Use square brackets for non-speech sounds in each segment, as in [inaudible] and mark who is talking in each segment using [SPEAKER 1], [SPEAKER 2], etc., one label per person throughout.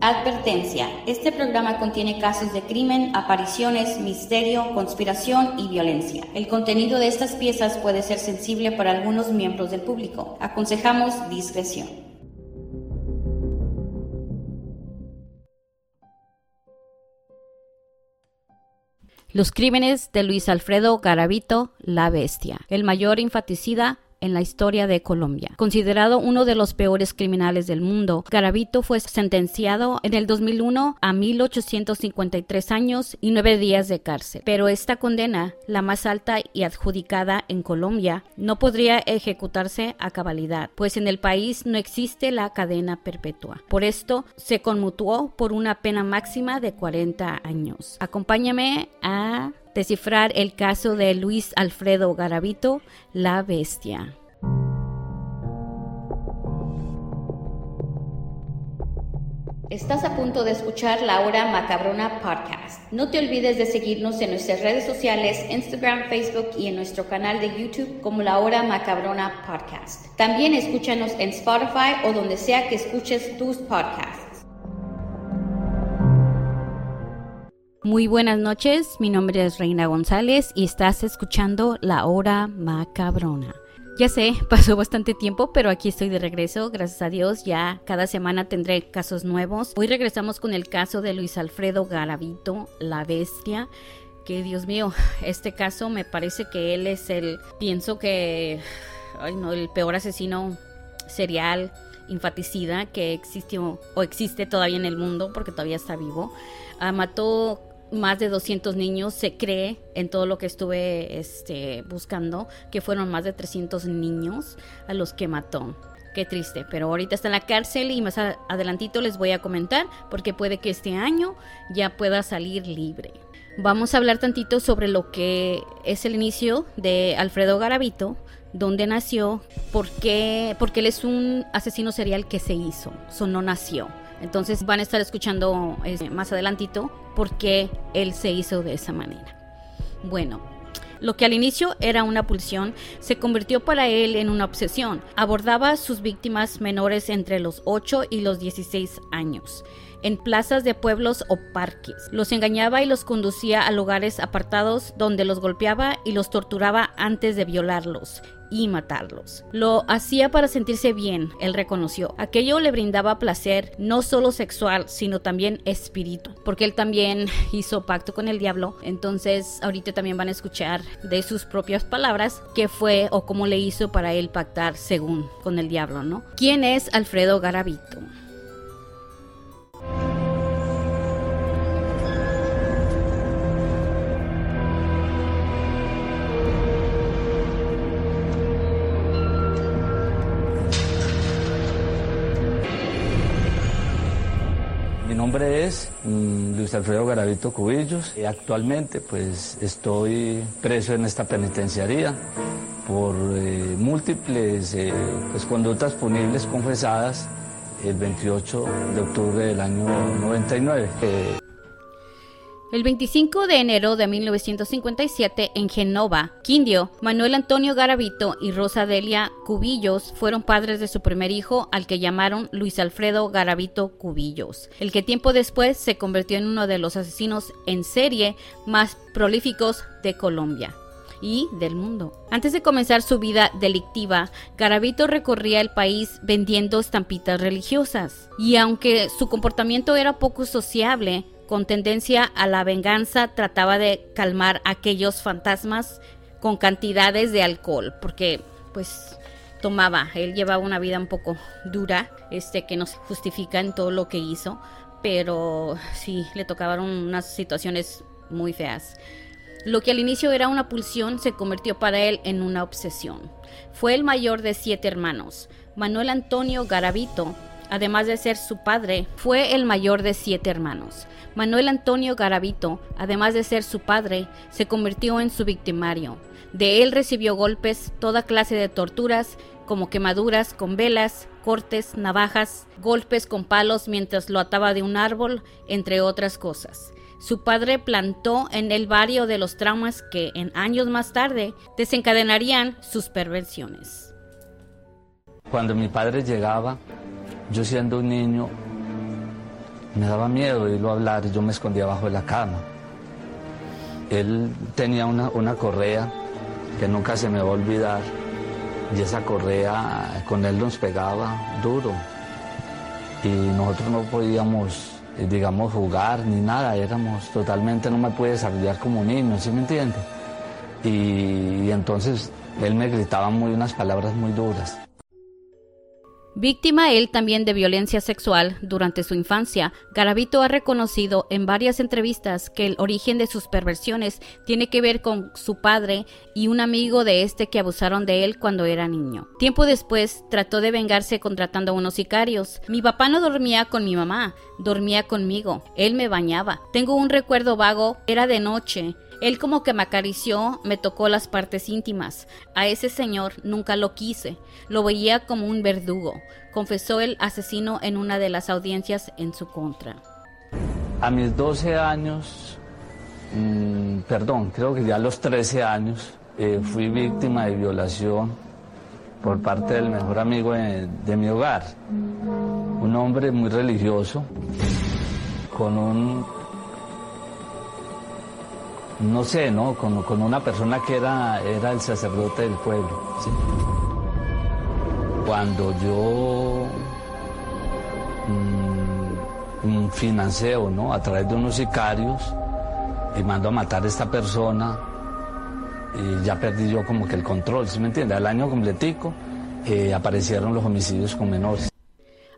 [SPEAKER 1] Advertencia. Este programa contiene casos de crimen, apariciones, misterio, conspiración y violencia. El contenido de estas piezas puede ser sensible para algunos miembros del público. Aconsejamos discreción. Los crímenes de Luis Alfredo Garavito, la bestia, el mayor infanticida en la historia de Colombia. Considerado uno de los peores criminales del mundo, Garavito fue sentenciado en el 2001 a 1853 años y nueve días de cárcel. Pero esta condena, la más alta y adjudicada en Colombia, no podría ejecutarse a cabalidad, pues en el país no existe la cadena perpetua. Por esto se conmutó por una pena máxima de 40 años. Acompáñame a descifrar el caso de Luis Alfredo Garavito, la bestia. Estás a punto de escuchar La Hora Macabrona Podcast. No te olvides de seguirnos en nuestras redes sociales, Instagram, Facebook y en nuestro canal de YouTube como La Hora Macabrona Podcast. También escúchanos en Spotify o donde sea que escuches tus podcasts. Muy buenas noches, mi nombre es Reina González y estás escuchando La Hora Macabrona. Ya sé, [laughs] pasó bastante tiempo, pero aquí estoy de regreso, gracias a Dios, ya cada semana tendré casos nuevos. Hoy regresamos con el caso de Luis Alfredo Garavito, la bestia, que Dios mío, [laughs] este caso me parece que él es el, pienso que, ay no, el peor asesino serial, infanticida que existió o existe todavía en el mundo, porque todavía está vivo. Ah, mató más de 200 niños, se cree en todo lo que estuve este, buscando, que fueron más de 300 niños a los que mató. Qué triste, pero ahorita está en la cárcel y más adelantito les voy a comentar porque puede que este año ya pueda salir libre. Vamos a hablar tantito sobre lo que es el inicio de Alfredo Garavito, dónde nació, por qué, porque él es un asesino serial que se hizo, eso no nació. Entonces van a estar escuchando eh, más adelantito por qué él se hizo de esa manera. Bueno, lo que al inicio era una pulsión se convirtió para él en una obsesión. Abordaba a sus víctimas menores entre los 8 y los 16 años en plazas de pueblos o parques. Los engañaba y los conducía a lugares apartados donde los golpeaba y los torturaba antes de violarlos y matarlos. Lo hacía para sentirse bien, él reconoció. Aquello le brindaba placer no solo sexual, sino también espíritu, porque él también [laughs] hizo pacto con el diablo. Entonces, ahorita también van a escuchar de sus propias palabras qué fue o cómo le hizo para él pactar según con el diablo, ¿no? ¿Quién es Alfredo Garavito?
[SPEAKER 2] Nombre es mm, Luis Alfredo Garavito Cubillos y actualmente pues estoy preso en esta penitenciaría por eh, múltiples eh, pues, conductas punibles confesadas el 28 de octubre del año 99.
[SPEAKER 1] El 25 de enero de 1957, en Genova, Quindio, Manuel Antonio Garavito y Rosa Delia Cubillos fueron padres de su primer hijo, al que llamaron Luis Alfredo Garavito Cubillos, el que tiempo después se convirtió en uno de los asesinos en serie más prolíficos de Colombia y del mundo. Antes de comenzar su vida delictiva, Garavito recorría el país vendiendo estampitas religiosas. Y aunque su comportamiento era poco sociable, con tendencia a la venganza, trataba de calmar aquellos fantasmas con cantidades de alcohol, porque pues tomaba, él llevaba una vida un poco dura, este que no se justifica en todo lo que hizo, pero sí le tocaban unas situaciones muy feas. Lo que al inicio era una pulsión se convirtió para él en una obsesión. Fue el mayor de siete hermanos. Manuel Antonio Garavito, además de ser su padre, fue el mayor de siete hermanos. Manuel Antonio Garavito, además de ser su padre, se convirtió en su victimario. De él recibió golpes, toda clase de torturas, como quemaduras con velas, cortes, navajas, golpes con palos mientras lo ataba de un árbol, entre otras cosas. Su padre plantó en él varios de los traumas que en años más tarde desencadenarían sus perversiones.
[SPEAKER 2] Cuando mi padre llegaba, yo siendo un niño, Me daba miedo oírlo hablar y yo me escondía abajo de la cama. Él tenía una, una correa que nunca se me va a olvidar y esa correa con él nos pegaba duro y nosotros no podíamos, eh, digamos, jugar ni nada, éramos totalmente, no me puede desarrollar como niño, ¿sí me entiende? Y, y entonces él me gritaba muy unas palabras muy duras.
[SPEAKER 1] Víctima él también de violencia sexual durante su infancia, Garavito ha reconocido en varias entrevistas que el origen de sus perversiones tiene que ver con su padre y un amigo de este que abusaron de él cuando era niño. Tiempo después trató de vengarse contratando a unos sicarios. Mi papá no dormía con mi mamá, dormía conmigo. Él me bañaba. Tengo un recuerdo vago, era de noche. Él como que me acarició, me tocó las partes íntimas. A ese señor nunca lo quise, lo veía como un verdugo, confesó el asesino en una de las audiencias en su contra.
[SPEAKER 2] A mis 12 años, mm, perdón, creo que ya a los 13 años, eh, fui víctima de violación por parte del mejor amigo de mi hogar, un hombre muy religioso, con un no sé, ¿no? Con, con, una persona que era, era el sacerdote del pueblo. Cuando yo mm, financeo, ¿no? A través de unos sicarios y mando a matar a esta persona y ya perdí yo como que el control, ¿sí me entiende? Al año completico eh, aparecieron los homicidios con menores.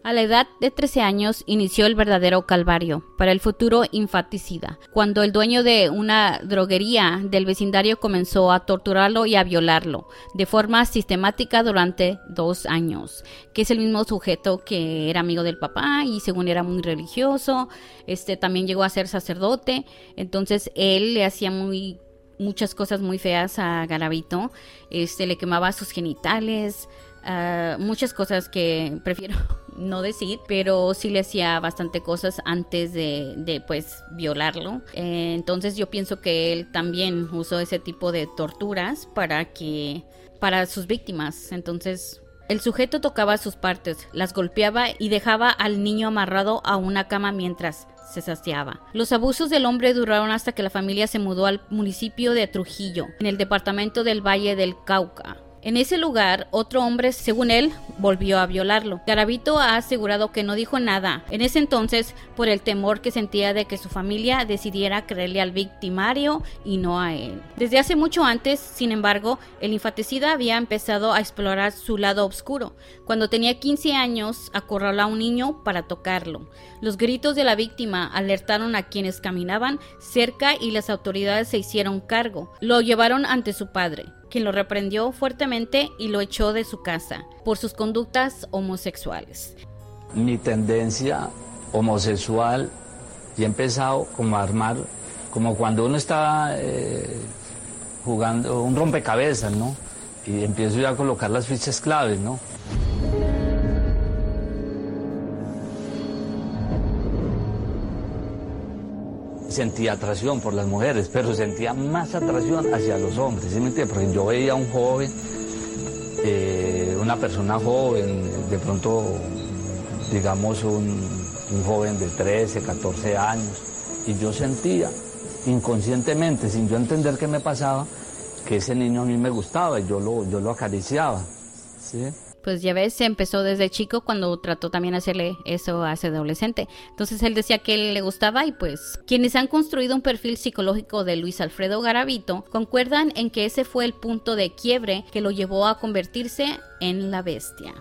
[SPEAKER 1] A la edad de 13 años inició el verdadero calvario para el futuro infanticida, cuando el dueño de una droguería del vecindario comenzó a torturarlo y a violarlo de forma sistemática durante dos años, que es el mismo sujeto que era amigo del papá y según era muy religioso, este también llegó a ser sacerdote, entonces él le hacía muy muchas cosas muy feas a Garavito, este le quemaba sus genitales, ah, muchas cosas que prefiero no decir, pero sí le hacía bastante cosas antes de, de pues violarlo. Eh, entonces yo pienso que él también usó ese tipo de torturas para que para sus víctimas. Entonces el sujeto tocaba sus partes, las golpeaba y dejaba al niño amarrado a una cama mientras se saciaba. Los abusos del hombre duraron hasta que la familia se mudó al municipio de Trujillo, en el departamento del Valle del Cauca. En ese lugar, otro hombre, según él, volvió a violarlo. Garavito ha asegurado que no dijo nada en ese entonces por el temor que sentía de que su familia decidiera creerle al victimario y no a él. Desde hace mucho antes, sin embargo, el infanticida había empezado a explorar su lado oscuro. Cuando tenía 15 años, acorraló a un niño para tocarlo. Los gritos de la víctima alertaron a quienes caminaban cerca y las autoridades se hicieron cargo. Lo llevaron ante su padre quien lo reprendió fuertemente y lo echó de su casa por sus conductas homosexuales.
[SPEAKER 2] Mi tendencia homosexual y he empezado como a armar, como cuando uno está eh, jugando un rompecabezas, ¿no? Y empiezo ya a colocar las fichas claves, ¿no? Sentía atracción por las mujeres, pero sentía más atracción hacia los hombres, ¿sí me entiendes? Porque yo veía a un joven, eh, una persona joven, de pronto, digamos, un, un joven de 13, 14 años, y yo sentía inconscientemente, sin yo entender qué me pasaba, que ese niño a mí me gustaba y yo lo, yo lo acariciaba. ¿sí?
[SPEAKER 1] Pues ya ves, se empezó desde chico cuando trató también hacerle eso a ese adolescente. Entonces él decía que él le gustaba y pues quienes han construido un perfil psicológico de Luis Alfredo Garavito concuerdan en que ese fue el punto de quiebre que lo llevó a convertirse en la bestia.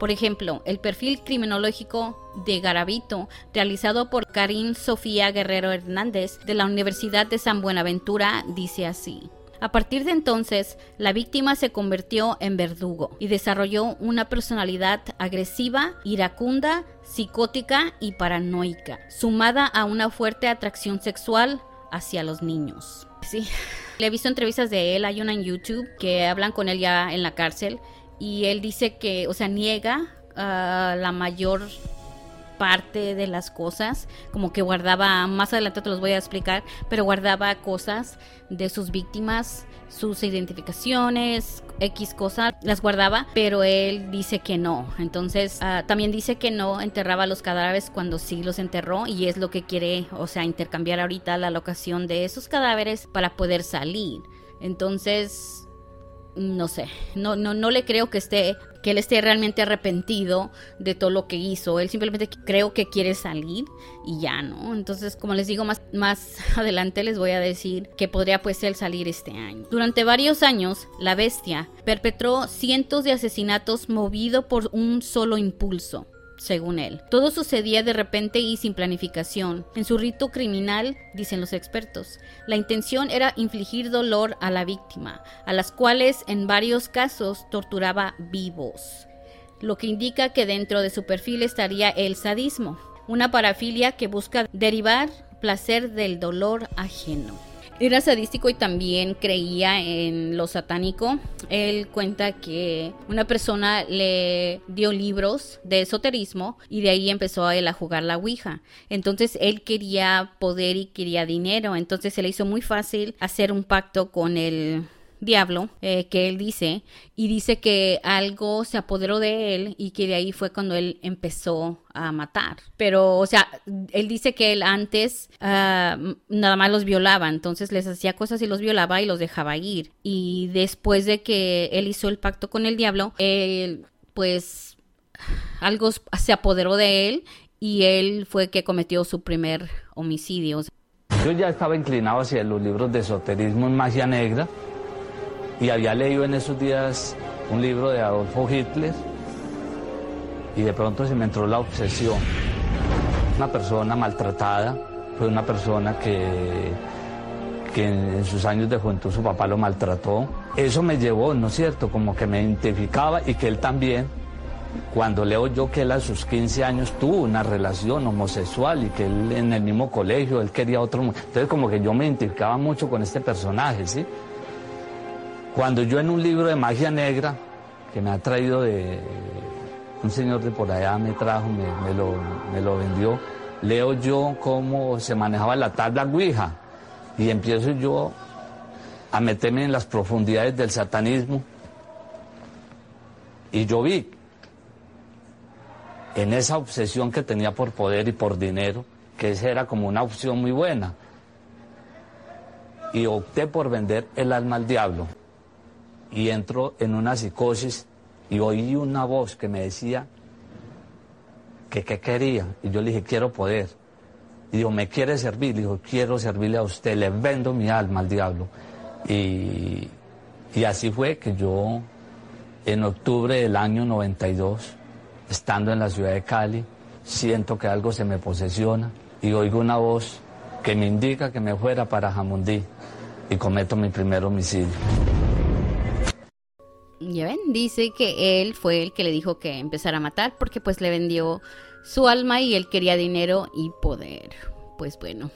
[SPEAKER 1] Por ejemplo, el perfil criminológico de Garavito, realizado por Karim Sofía Guerrero Hernández de la Universidad de San Buenaventura, dice así. A partir de entonces, la víctima se convirtió en verdugo y desarrolló una personalidad agresiva, iracunda, psicótica y paranoica, sumada a una fuerte atracción sexual hacia los niños. Sí, le he visto entrevistas de él, hay una en YouTube que hablan con él ya en la cárcel y él dice que, o sea, niega la mayor parte de las cosas, como que guardaba, más adelante te los voy a explicar, pero guardaba cosas de sus víctimas sus identificaciones, X cosas, las guardaba, pero él dice que no. Entonces, ah, también dice que no enterraba los cadáveres cuando sí los enterró y es lo que quiere, o sea, intercambiar ahorita la locación de esos cadáveres para poder salir. Entonces, no sé, no, no, no le creo que esté, que él esté realmente arrepentido de todo lo que hizo. Él simplemente creo que quiere salir y ya, ¿no? Entonces, como les digo, más, más [laughs] adelante les voy a decir que podría pues él salir este año. Durante varios años, la bestia perpetró cientos de asesinatos movido por un solo impulso según él. Todo sucedía de repente y sin planificación. En su rito criminal, dicen los expertos, la intención era infligir dolor a la víctima, a las cuales en varios casos torturaba vivos, lo que indica que dentro de su perfil estaría el sadismo, una parafilia que busca derivar placer del dolor ajeno. Era sadístico y también creía en lo satánico. Él cuenta que una persona le dio libros de esoterismo y de ahí empezó a él a jugar la Ouija. Entonces él quería poder y quería dinero. Entonces se le hizo muy fácil hacer un pacto con el diablo eh, que él dice y dice que algo se apoderó de él y que de ahí fue cuando él empezó a matar. Pero, o sea, él dice que él antes ah, nada más los violaba, entonces les hacía cosas y los violaba y los dejaba ir. Y después de que él hizo el pacto con el diablo, él pues algo se apoderó de él y él fue que cometió su primer homicidio.
[SPEAKER 2] Yo ya estaba inclinado hacia los libros de esoterismo en magia negra y había leído en esos días un libro de Adolfo Hitler y de pronto se me entró la obsesión. Una persona maltratada, fue una persona que, que en sus años de juventud su papá lo maltrató. Eso me llevó, ¿no es cierto?, como que me identificaba y que él también, cuando leo yo que él a sus 15 años tuvo una relación homosexual y que él en el mismo colegio, él quería otro... Entonces como que yo me identificaba mucho con este personaje, ¿sí? Cuando yo en un libro de magia negra, que me ha traído de un señor de por allá, me trajo, me, lo, me lo vendió, leo yo cómo se manejaba la tabla Ouija. Y empiezo yo a meterme en las profundidades del satanismo. Y yo vi en esa obsesión que tenía por poder y por dinero, que esa era como una opción muy buena. Y opté por vender el alma al diablo y entro en una psicosis y oí una voz que me decía que qué quería. Y yo le dije, quiero poder. Y dijo, ¿me quiere servir? Le dijo, quiero servirle a usted, le vendo mi alma al diablo. Y, y así fue que yo, en octubre del año 92, estando en la ciudad de Cali, siento que algo se me posesiona y oigo una voz que me indica que me fuera para Jamundí y cometo mi primer homicidio.
[SPEAKER 1] Ya ven, dice que él fue el que le dijo que empezara a matar porque pues le vendió su alma y él quería dinero y poder. Pues bueno,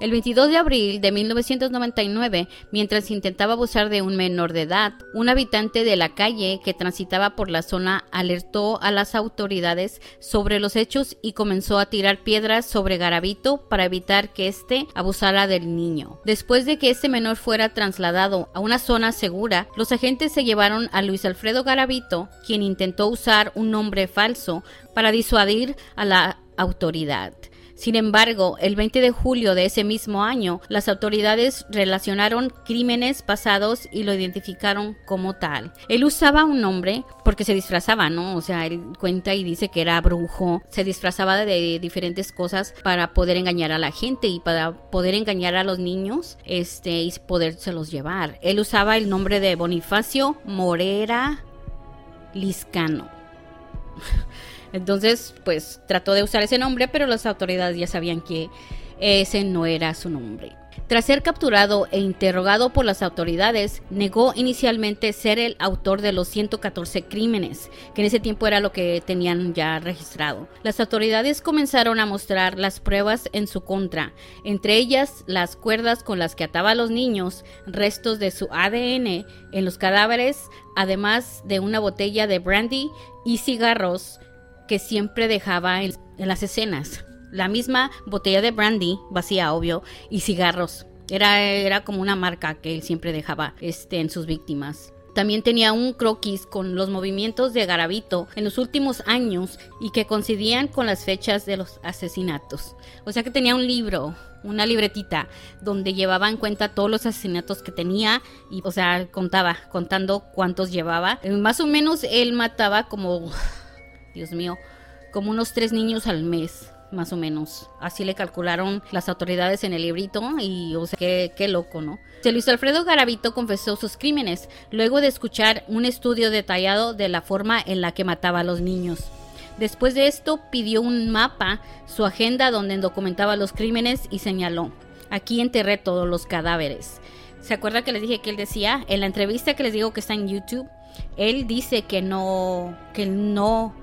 [SPEAKER 1] el 22 de abril de 1999, mientras intentaba abusar de un menor de edad, un habitante de la calle que transitaba por la zona alertó a las autoridades sobre los hechos y comenzó a tirar piedras sobre Garavito para evitar que éste abusara del niño. Después de que este menor fuera trasladado a una zona segura, los agentes se llevaron a Luis Alfredo Garavito, quien intentó usar un nombre falso para disuadir a la autoridad. Sin embargo, el 20 de julio de ese mismo año, las autoridades relacionaron crímenes pasados y lo identificaron como tal. Él usaba un nombre porque se disfrazaba, ¿no? O sea, él cuenta y dice que era brujo, se disfrazaba de diferentes cosas para poder engañar a la gente y para poder engañar a los niños, este, y podérselos llevar. Él usaba el nombre de Bonifacio Morera Liscano. [laughs] Entonces, pues trató de usar ese nombre, pero las autoridades ya sabían que ese no era su nombre. Tras ser capturado e interrogado por las autoridades, negó inicialmente ser el autor de los 114 crímenes, que en ese tiempo era lo que tenían ya registrado. Las autoridades comenzaron a mostrar las pruebas en su contra, entre ellas las cuerdas con las que ataba a los niños, restos de su ADN en los cadáveres, además de una botella de brandy y cigarros que siempre dejaba en, las escenas. La misma botella de brandy, vacía obvio, y cigarros Era, era como una marca que él siempre dejaba este, en sus víctimas. También tenía un croquis con los movimientos de Garavito en los últimos años y que coincidían con las fechas de los asesinatos. O sea que tenía un libro, una libretita, donde llevaba en cuenta todos los asesinatos que tenía y, o sea, contaba, contando cuántos llevaba. Más o menos él mataba como, Dios mío, como unos tres niños al mes más o menos. Así le calcularon las autoridades en el librito y, o sea, qué, qué loco, ¿no? Luis Alfredo Garavito confesó sus crímenes luego de escuchar un estudio detallado de la forma en la que mataba a los niños. Después de esto pidió un mapa, su agenda donde documentaba los crímenes y señaló, aquí enterré todos los cadáveres. ¿Se acuerda que les dije que él decía? En la entrevista que les digo que está en YouTube, él dice que no, que no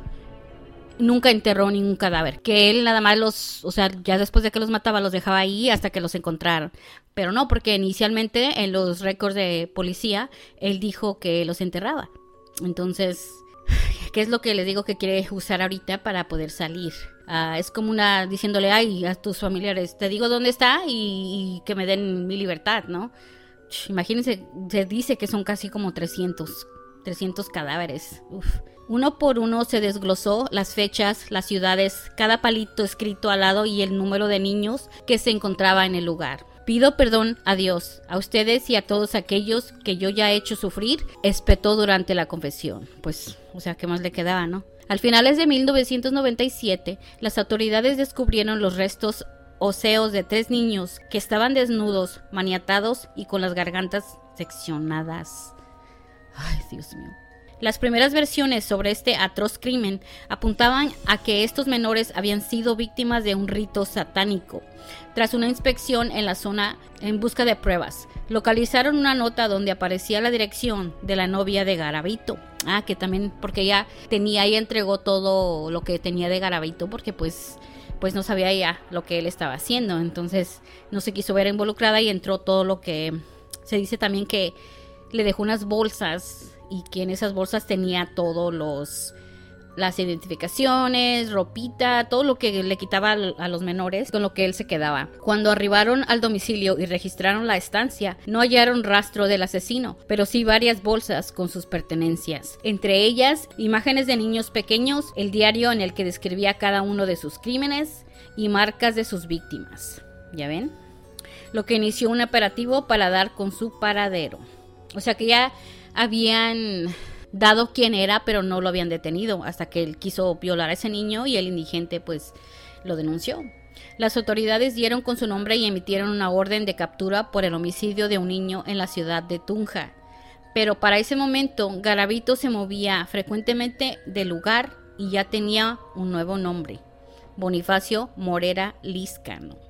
[SPEAKER 1] nunca enterró ningún cadáver, que él nada más los, o sea, ya después de que los mataba los dejaba ahí hasta que los encontraron. Pero no, porque inicialmente en los récords de policía él dijo que los enterraba. Entonces, [sighs] ¿qué es lo que les digo que quiere usar ahorita para poder salir? Ah, es como una diciéndole, ay, a tus familiares, te digo dónde está y, que me den mi libertad, ¿no? Imagínense, se dice que son casi como 300, 300 cadáveres. Uf. Uno por uno se desglosó las fechas, las ciudades, cada palito escrito al lado y el número de niños que se encontraba en el lugar. Pido perdón a Dios, a ustedes y a todos aquellos que yo ya he hecho sufrir, espetó durante la confesión. Pues, o sea, ¿qué más le quedaba, no? Al finales de 1997, las autoridades descubrieron los restos óseos de tres niños que estaban desnudos, maniatados y con las gargantas seccionadas. Ay, Dios mío. Las primeras versiones sobre este atroz crimen apuntaban a que estos menores habían sido víctimas de un rito satánico. Tras una inspección en la zona en busca de pruebas, localizaron una nota donde aparecía la dirección de la novia de Garavito. Ah, que también porque ella tenía y entregó todo lo que tenía de Garavito porque pues pues no sabía ya lo que él estaba haciendo, entonces no se quiso ver involucrada y entró todo lo que se dice también que le dejó unas bolsas y que en esas bolsas tenía todos los las identificaciones, ropita, todo lo que le quitaba a los menores con lo que él se quedaba. Cuando arribaron al domicilio y registraron la estancia, no hallaron rastro del asesino, pero sí varias bolsas con sus pertenencias. Entre ellas, imágenes de niños pequeños, el diario en el que describía cada uno de sus crímenes y marcas de sus víctimas. ¿Ya ven? Lo que inició un operativo para dar con su paradero. O sea que ya habían dado quién era, pero no lo habían detenido hasta que él quiso violar a ese niño y el indigente pues lo denunció. Las autoridades dieron con su nombre y emitieron una orden de captura por el homicidio de un niño en la ciudad de Tunja. Pero para ese momento Garavito se movía frecuentemente del lugar y ya tenía un nuevo nombre, Bonifacio Morera Liscano.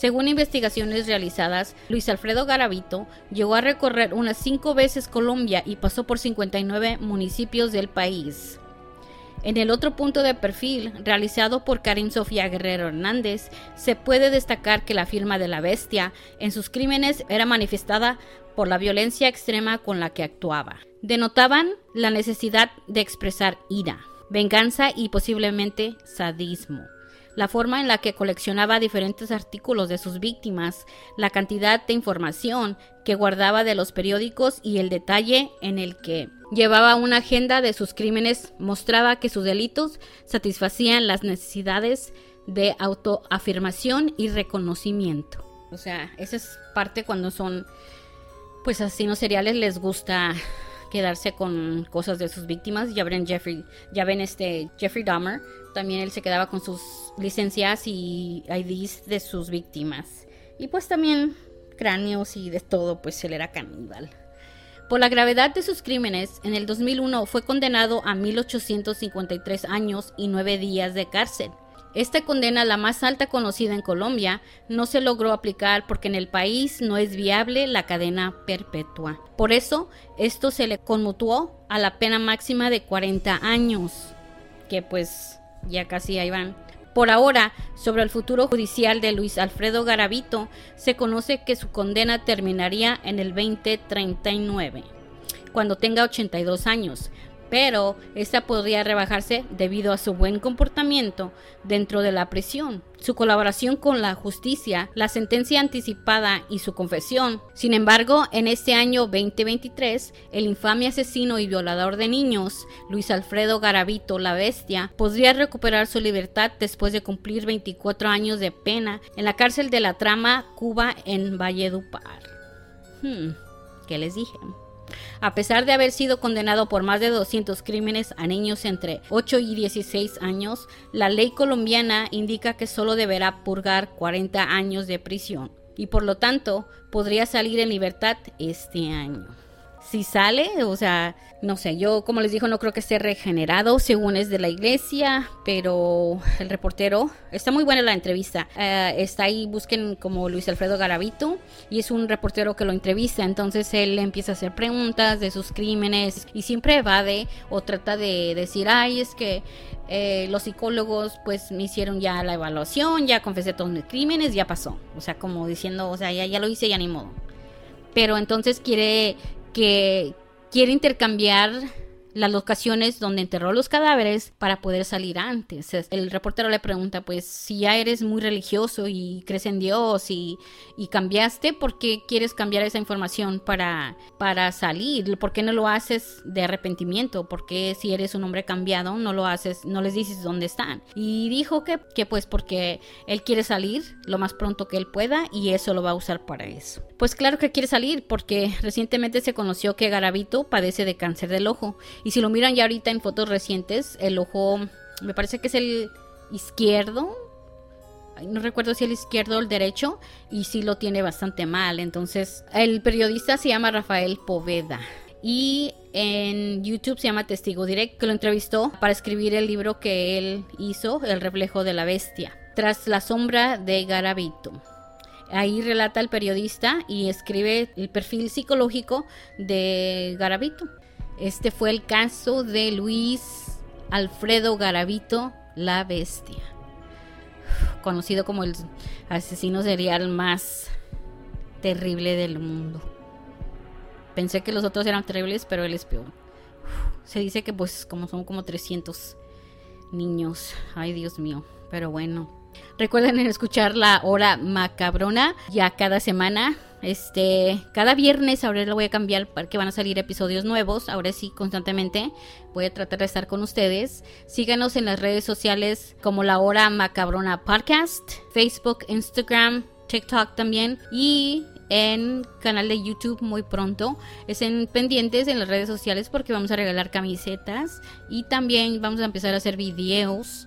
[SPEAKER 1] Según investigaciones realizadas, Luis Alfredo Garavito llegó a recorrer unas cinco veces Colombia y pasó por 59 municipios del país. En el otro punto de perfil, realizado por Karim Sofía Guerrero Hernández, se puede destacar que la firma de la bestia en sus crímenes era manifestada por la violencia extrema con la que actuaba. Denotaban la necesidad de expresar ira, venganza y posiblemente sadismo la forma en la que coleccionaba diferentes artículos de sus víctimas, la cantidad de información que guardaba de los periódicos y el detalle en el que llevaba una agenda de sus crímenes mostraba que sus delitos satisfacían las necesidades de autoafirmación y reconocimiento. O sea, esa es parte cuando son pues asesinos seriales les gusta quedarse con cosas de sus víctimas. Ya ven Jeffrey, ya ven este Jeffrey Dahmer, también él se quedaba con sus licencias y IDs de sus víctimas. Y pues también cráneos y de todo, pues él era caníbal. Por la gravedad de sus crímenes, en el 2001 fue condenado a 1853 años y 9 días de cárcel. Esta condena, la más alta conocida en Colombia, no se logró aplicar porque en el país no es viable la cadena perpetua. Por eso, esto se le conmutó a la pena máxima de 40 años, que pues ya casi ahí van. Por ahora, sobre el futuro judicial de Luis Alfredo Garavito, se conoce que su condena terminaría en el 2039, cuando tenga 82 años, pero esta podría rebajarse debido a su buen comportamiento dentro de la prisión, su colaboración con la justicia, la sentencia anticipada y su confesión. Sin embargo, en este año 2023, el infame asesino y violador de niños, Luis Alfredo Garavito la Bestia, podría recuperar su libertad después de cumplir 24 años de pena en la cárcel de la trama Cuba en Valledupar. Hmm, ¿Qué les dije? A pesar de haber sido condenado por más de 200 crímenes a niños entre 8 y 16 años, la ley colombiana indica que solo deberá purgar 40 años de prisión y por lo tanto podría salir en libertad este año si sale, o sea, no sé, yo como les digo no creo que esté regenerado según es de la iglesia, pero el reportero, está muy buena la entrevista, eh, está ahí, busquen como Luis Alfredo Garavito y es un reportero que lo entrevista, entonces él empieza a hacer preguntas de sus crímenes y siempre evade o trata de decir, ay, es que eh, los psicólogos pues me hicieron ya la evaluación, ya confesé todos mis crímenes, ya pasó, o sea, como diciendo, o sea, ya, ya lo hice, ya ni modo. Pero entonces quiere que quiere intercambiar las locaciones donde enterró los cadáveres para poder salir antes. El reportero le pregunta, pues si ya eres muy religioso y crees en Dios y, y cambiaste, ¿por qué quieres cambiar esa información para, para salir? ¿Por qué no lo haces de arrepentimiento? ¿Por qué si eres un hombre cambiado no lo haces, no les dices dónde están? Y dijo que, que pues porque él quiere salir lo más pronto que él pueda y eso lo va a usar para eso. Pues claro que quiere salir porque recientemente se conoció que Garavito padece de cáncer del ojo y si lo miran ya ahorita en fotos recientes, el ojo me parece que es el izquierdo. No recuerdo si el izquierdo o el derecho. Y sí lo tiene bastante mal. Entonces, el periodista se llama Rafael Poveda. Y en YouTube se llama Testigo Direct, que lo entrevistó para escribir el libro que él hizo, El reflejo de la bestia, tras la sombra de Garavito. Ahí relata el periodista y escribe el perfil psicológico de Garavito. Este fue el caso de Luis Alfredo Garavito, la bestia, conocido como el asesino serial más terrible del mundo. Pensé que los otros eran terribles, pero él es peor. Se dice que pues como son como 300 niños. Ay, Dios mío. Pero bueno. Recuerden escuchar la hora macabrona ya cada semana. Este, cada viernes ahora lo voy a cambiar para que van a salir episodios nuevos. Ahora sí, constantemente voy a tratar de estar con ustedes. Síganos en las redes sociales como la hora macabrona podcast, Facebook, Instagram, TikTok también y en canal de YouTube muy pronto. Estén pendientes en las redes sociales porque vamos a regalar camisetas y también vamos a empezar a hacer videos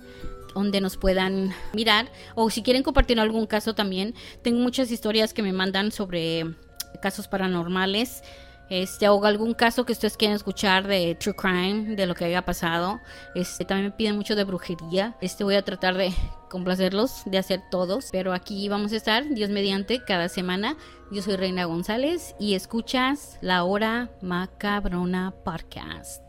[SPEAKER 1] donde nos puedan mirar o si quieren compartir algún caso también. Tengo muchas historias que me mandan sobre casos paranormales. Este, o algún caso que ustedes quieran escuchar de true crime, de lo que haya pasado. Este, también me piden mucho de brujería. Este, voy a tratar de complacerlos, de hacer todos. Pero aquí vamos a estar, Dios mediante, cada semana. Yo soy Reina González y escuchas La Hora Macabrona Podcast.